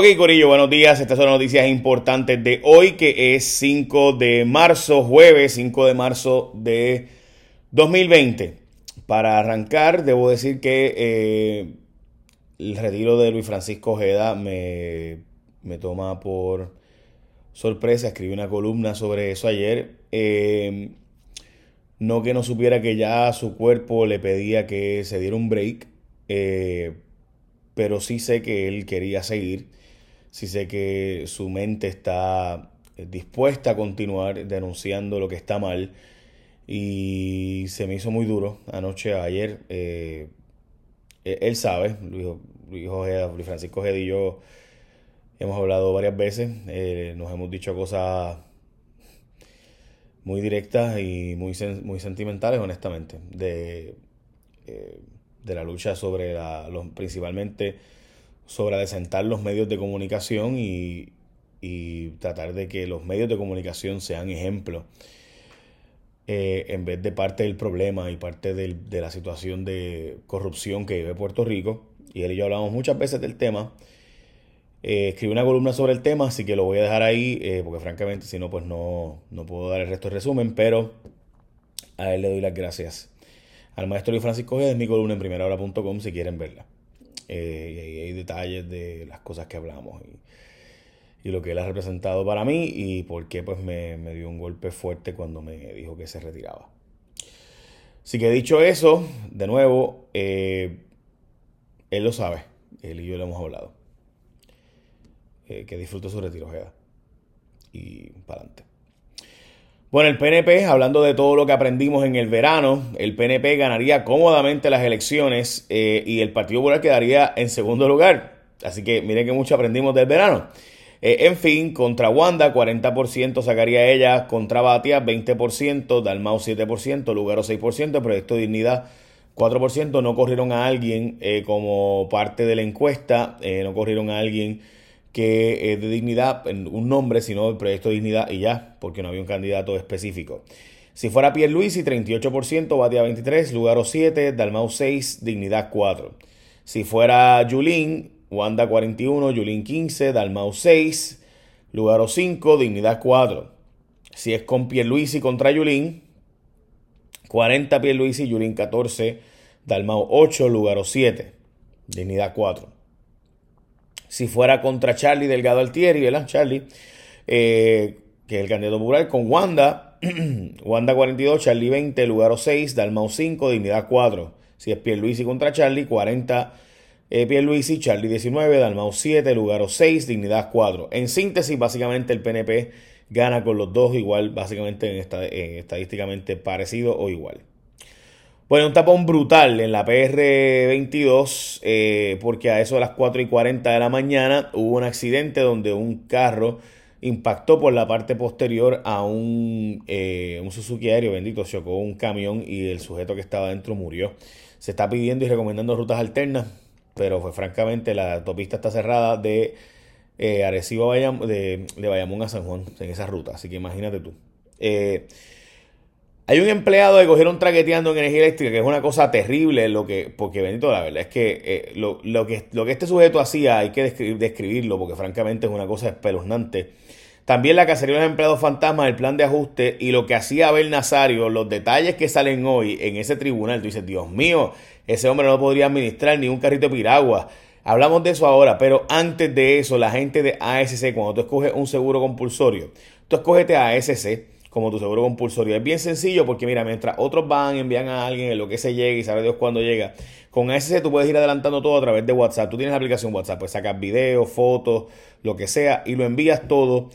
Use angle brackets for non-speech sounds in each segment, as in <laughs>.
Ok, Corillo, buenos días. Estas son las noticias importantes de hoy, que es 5 de marzo, jueves 5 de marzo de 2020. Para arrancar, debo decir que eh, el retiro de Luis Francisco Ojeda me, me, toma por sorpresa. Escribí una columna sobre eso ayer. Eh, no que no supiera que ya su cuerpo le pedía que se diera un break, eh, pero sí sé que él quería seguir si sé que su mente está eh, dispuesta a continuar denunciando lo que está mal. Y se me hizo muy duro anoche, ayer. Eh, e-, él sabe, Luis, Luis, Francisco Ojeda y yo hemos hablado varias veces. Eh, nos hemos dicho cosas muy directas y muy, muy sentimentales, honestamente, de, de la lucha sobre la, los, principalmente sobre adecentar los medios de comunicación y, tratar de que los medios de comunicación sean ejemplos eh, en vez de parte del problema y parte de la situación de corrupción que vive Puerto Rico. Y él y yo hablamos muchas veces del tema. Eh, escribí una columna sobre el tema, así que lo voy a dejar ahí, eh, porque francamente si no, pues no, no puedo dar el resto del resumen, pero a él le doy las gracias. Al maestro Luis Francisco G. es mi columna en primerahora.com si quieren verla. Eh, y hay detalles de las cosas que hablamos y, lo que él ha representado para mí y por qué pues me, dio un golpe fuerte cuando me dijo que se retiraba. Así que dicho eso, de nuevo, eh, él lo sabe, él y yo lo hemos hablado. Eh, que disfrute su retiro, Jeda. Y para adelante. Bueno, el PNP, hablando de todo lo que aprendimos en el verano, el PNP ganaría cómodamente las elecciones eh, y el Partido Popular quedaría en segundo lugar. Así que miren que mucho aprendimos del verano. Eh, en fin, contra Wanda, 40% sacaría ella, contra Batia, 20%, Dalmau, 7%, Lugaro, 6%, Proyecto Dignidad, 4%. No corrieron a alguien eh, como parte de la encuesta, no corrieron a alguien que es de dignidad, un nombre, sino el proyecto de dignidad y ya, porque no había un candidato específico. Si fuera Pierluisi, 38%, Batia 23, Lugaro 7, Dalmau 6, Dignidad 4. Si fuera Yulín, Wanda 41, Yulín 15, Dalmau 6, Lugaro 5, Dignidad 4. Si es con Pierluisi contra Yulín, 40 Pierluisi, Yulín 14, Dalmau 8, Lugaro 7, Dignidad 4 si fuera contra Charlie Delgado Altieri, ¿verdad? Charlie, eh, que es el candidato popular, con Wanda, <clears throat> Wanda 42, Charlie 20, Lugaro 6, Dalmau 5, Dignidad 4. Si es Pierluisi contra Charlie, 40 eh, Pierluisi, Charlie 19, Dalmau 7, Lugaro 6, Dignidad 4. En síntesis, básicamente el PNP gana con los dos igual, básicamente en esta, estadísticamente parecido o igual. Bueno, un tapón brutal en la PR22, eh, porque a eso de las 4 y 40 de la mañana hubo un accidente donde un carro impactó por la parte posterior a un, eh, un Suzuki aéreo, bendito, chocó un camión y el sujeto que estaba dentro murió. Se está pidiendo y recomendando rutas alternas, pero pues, francamente la autopista está cerrada de eh, Arecibo a de, de Bayamón a San Juan en esa ruta, así que imagínate tú. Eh, hay un empleado que cogieron traqueteando en energía eléctrica, que es una cosa terrible, lo que, porque bendito, la verdad es que, eh, lo, que lo que este sujeto hacía hay que describirlo, porque francamente es una cosa espeluznante. También la cacería de los empleados fantasmas, el plan de ajuste y lo que hacía Abel Nazario, los detalles que salen hoy en ese tribunal. Tú dices, Dios mío, ese hombre no podría administrar ni un carrito de piragua. Hablamos de eso ahora, pero antes de eso, la gente de ASC, cuando tú escoges un seguro compulsorio, tú escogete a ASC como tu seguro compulsorio. Es bien sencillo porque mira, mientras otros van, envían a alguien en lo que se llegue y sabe Dios cuándo llega, con ASC tú puedes ir adelantando todo a través de WhatsApp. Tú tienes la aplicación WhatsApp, pues sacas videos, fotos, lo que sea y lo envías todo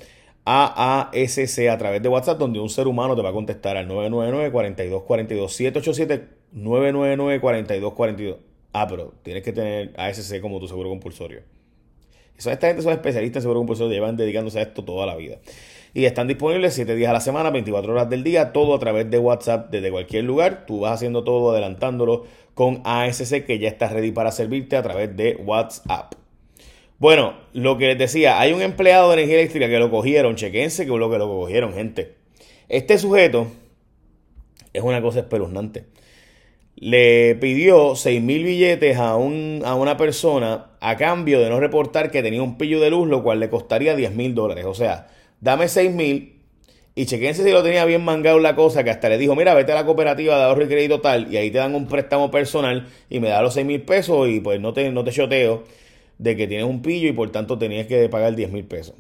a ASC a través de WhatsApp donde un ser humano te va a contestar al 999-4242 787 999-4242 Ah, pero tienes que tener ASC como tu seguro compulsorio. esta gente son especialistas en seguro compulsorio, llevan dedicándose a esto toda la vida y están disponibles 7 días a la semana, 24 horas del día, todo a través de WhatsApp desde cualquier lugar. Tú vas haciendo todo adelantándolo con ASC que ya está ready para servirte a través de WhatsApp. Bueno, lo que les decía, hay un empleado de energía eléctrica que lo cogieron, chequense que lo que lo cogieron, gente. Este sujeto es una cosa espeluznante. le pidió 6 mil billetes a, un, a una persona a cambio de no reportar que tenía un pillo de luz, lo cual le costaría 10 mil dólares. O sea, dame 6 mil y chequense si lo tenía bien mangado la cosa, que hasta le dijo, mira, vete a la cooperativa de ahorro y crédito tal, y ahí te dan un préstamo personal y me da los 6 mil pesos y pues no te, no te choteo de que tienes un pillo y por tanto tenías que pagar 10 mil pesos.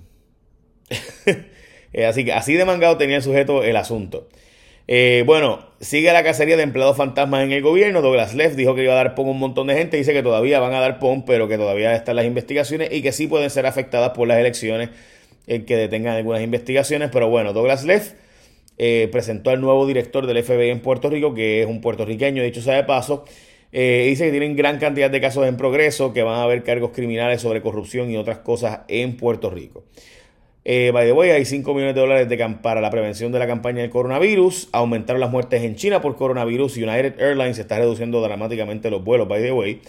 <laughs> así que así de mangado tenía el sujeto el asunto. Eh, bueno, sigue la cacería de empleados fantasmas en el gobierno. Douglas Leff dijo que iba a dar PON un montón de gente. Dice que todavía van a dar PON, pero que todavía están las investigaciones y que sí pueden ser afectadas por las elecciones en que detengan algunas investigaciones. Pero bueno, Douglas Leff eh, presentó al nuevo director del FBI en Puerto Rico, que es un puertorriqueño, dicho sea de paso. Eh, dice que tienen gran cantidad de casos en progreso, que van a haber cargos criminales sobre corrupción y otras cosas en Puerto Rico. Eh, by the way, hay 5 millones de dólares de para la prevención de la campaña del coronavirus. Aumentaron las muertes en China por coronavirus. United Airlines está reduciendo dramáticamente los vuelos, by the way.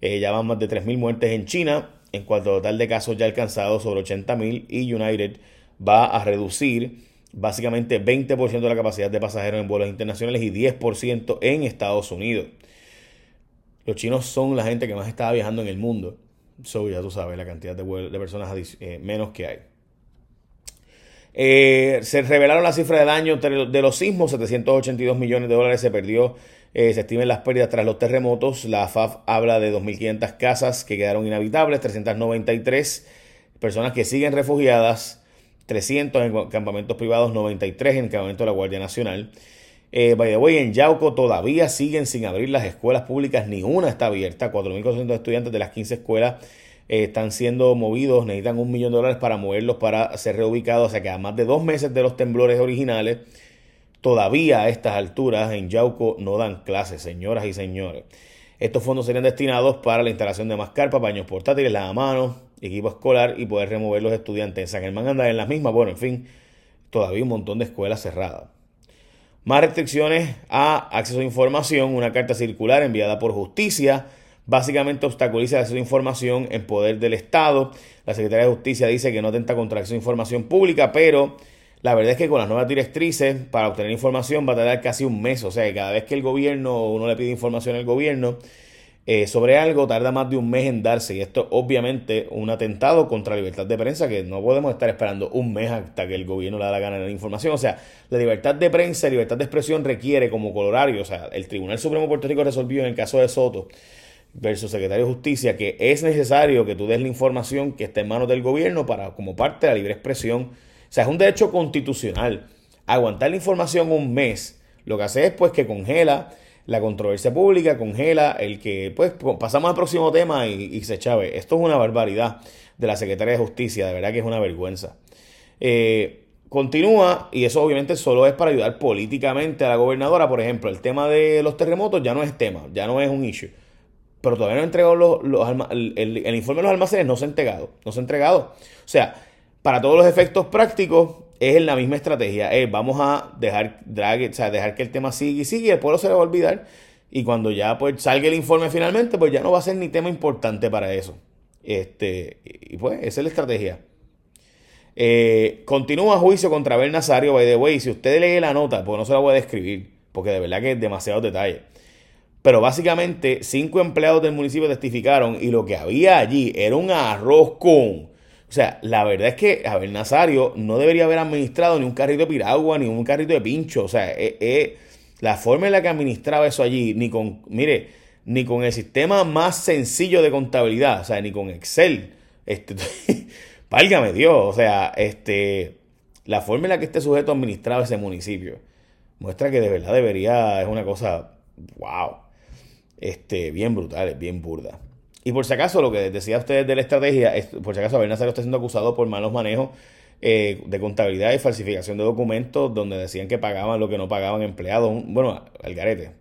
Eh, ya van más de 3.000 muertes en China. En cuanto a total de casos ya alcanzados, sobre 80.000. Y United va a reducir básicamente 20% de la capacidad de pasajeros en vuelos internacionales y 10% en Estados Unidos. Los chinos son la gente que más está viajando en el mundo. So, ya tú sabes la cantidad de, de personas eh, menos que hay. Eh, se revelaron las cifras de daño de los sismos, 782 millones de dólares se perdió, eh, se estiman las pérdidas tras los terremotos. La FAF habla de 2.500 casas que quedaron inhabitables, 393 personas que siguen refugiadas, 300 en campamentos privados, 93 en el campamento de la Guardia Nacional. Eh, by the way, en Yauco todavía siguen sin abrir las escuelas públicas, ni una está abierta, 4.400 estudiantes de las 15 escuelas eh, están siendo movidos, necesitan un millón de dólares para moverlos, para ser reubicados, o sea que a más de dos meses de los temblores originales, todavía a estas alturas en Yauco no dan clases, señoras y señores. Estos fondos serían destinados para la instalación de más carpas, baños portátiles, lavamanos, equipo escolar y poder remover los estudiantes. En San Germán anda en las mismas, bueno, en fin, todavía un montón de escuelas cerradas. Más restricciones a acceso a información, una carta circular enviada por justicia básicamente obstaculiza el información en poder del Estado. La Secretaría de Justicia dice que no atenta contra información pública, pero la verdad es que con las nuevas directrices para obtener información va a tardar casi un mes. O sea, que cada vez que el gobierno, uno le pide información al gobierno eh, sobre algo, tarda más de un mes en darse. Y esto obviamente un atentado contra la libertad de prensa, que no podemos estar esperando un mes hasta que el gobierno le da la gana de la información. O sea, la libertad de prensa y libertad de expresión requiere como colorario, o sea, el Tribunal Supremo de Puerto Rico resolvió en el caso de Soto versus secretario de Justicia, que es necesario que tú des la información que está en manos del gobierno para como parte de la libre expresión. O sea, es un derecho constitucional. Aguantar la información un mes, lo que hace es pues que congela la controversia pública, congela el que, pues, pasamos al próximo tema y, se chave. Esto es una barbaridad de la Secretaría de Justicia, de verdad que es una vergüenza. Eh, continúa, y eso obviamente solo es para ayudar políticamente a la gobernadora, por ejemplo, el tema de los terremotos ya no es tema, ya no es un issue pero todavía no ha entregado los, el, informe de los almacenes, no se ha entregado, no se ha entregado. O sea, para todos los efectos prácticos es la misma estrategia, vamos a dejar, drag, o sea, dejar que el tema siga y siga y el pueblo se le va a olvidar y cuando ya pues salga el informe finalmente, pues ya no va a ser ni tema importante para eso. Este, y pues esa es la estrategia. Eh, continúa juicio contra Abel Nazario, by the way, si usted lee la nota, pues no se la voy a describir, porque de verdad que es demasiado detalle. Pero básicamente cinco empleados del municipio testificaron y lo que había allí era un arroz con... O sea, la verdad es que Abel Nazario no debería haber administrado ni un carrito de piragua ni un carrito de pincho. O sea, eh, eh, la forma en la que administraba eso allí, ni con, mire, ni con el sistema más sencillo de contabilidad, o sea, ni con Excel. Este, <laughs> válgame Dios, o sea, este, la forma en la que este sujeto administraba ese municipio muestra que de verdad debería, es una cosa, wow este, bien brutales, bien burda. Y por si acaso, lo que decía ustedes de la estrategia, es, por si acaso, Abel está siendo acusado por malos manejos eh, de contabilidad y falsificación de documentos donde decían que pagaban lo que no pagaban empleados. Bueno, al garete.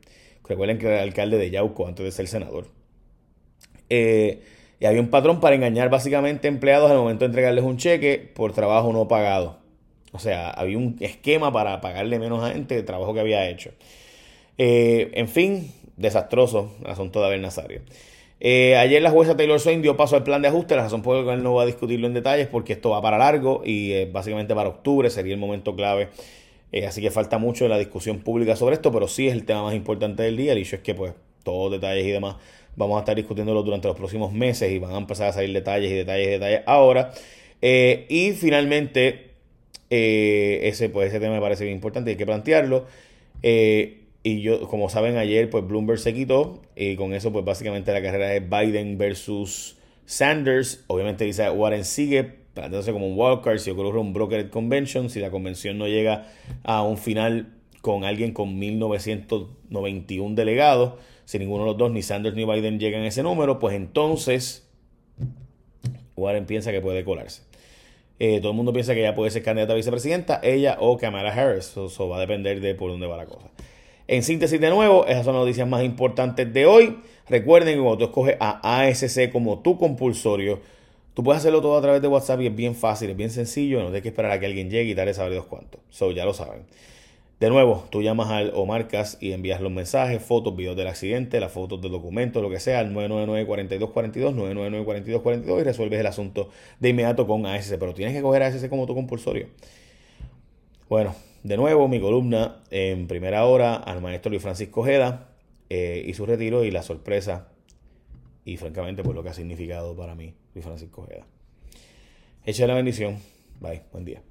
Recuerden que era el alcalde de Yauco antes de ser senador. Eh, y había un patrón para engañar básicamente empleados al momento de entregarles un cheque por trabajo no pagado. O sea, había un esquema para pagarle menos a gente de trabajo que había hecho. Eh, en fin, desastroso asunto de Abel Nazario. Eh, ayer la jueza Taylor Swain dio paso al plan de ajuste, la razón por la cual no va a discutirlo en detalles porque esto va para largo y eh, básicamente para octubre sería el momento clave Eh, así que falta mucho la discusión pública sobre esto, pero sí es el tema más importante del día. El hecho es que, pues, todos detalles y demás vamos a estar discutiéndolo durante los próximos meses y van a empezar a salir detalles y detalles y detalles ahora. Y finalmente, ese, pues, ese tema me parece bien importante, hay que plantearlo. Y yo, como saben, ayer, pues, Bloomberg se quitó y con eso, pues, básicamente la carrera es Biden versus Sanders. Obviamente dice Warren sigue planteándose como un wildcard si ocurre un broker convention, si la convención no llega a un final con alguien con 1991 delegados, si ninguno de los dos, ni Sanders ni Biden llegan a ese número, pues entonces Warren piensa que puede colarse. Eh, todo el mundo piensa que ella puede ser candidata a vicepresidenta, ella o Kamala Harris. Eso, va a depender de por dónde va la cosa. En síntesis, de nuevo, esas son las noticias más importantes de hoy. Recuerden que cuando tú escoges a ASC como tu compulsorio, Tú puedes hacerlo todo a través de WhatsApp y es bien fácil, es bien sencillo, no tienes que esperar a que alguien llegue y darle saber dos cuantos. So, ya lo saben. De nuevo, tú llamas al, o marcas y envías los mensajes, fotos, videos del accidente, las fotos del documento, lo que sea, al 999-4242, 999-4242 y resuelves el asunto de inmediato con ASC. Pero tienes que coger ASC como tu compulsorio. Bueno, de nuevo, mi columna en primera hora al maestro Luis Francisco Ojeda eh, y su retiro y la sorpresa y francamente por lo que ha significado para mí Luis Francisco Ojeda. Echa la bendición. Bye. Buen día.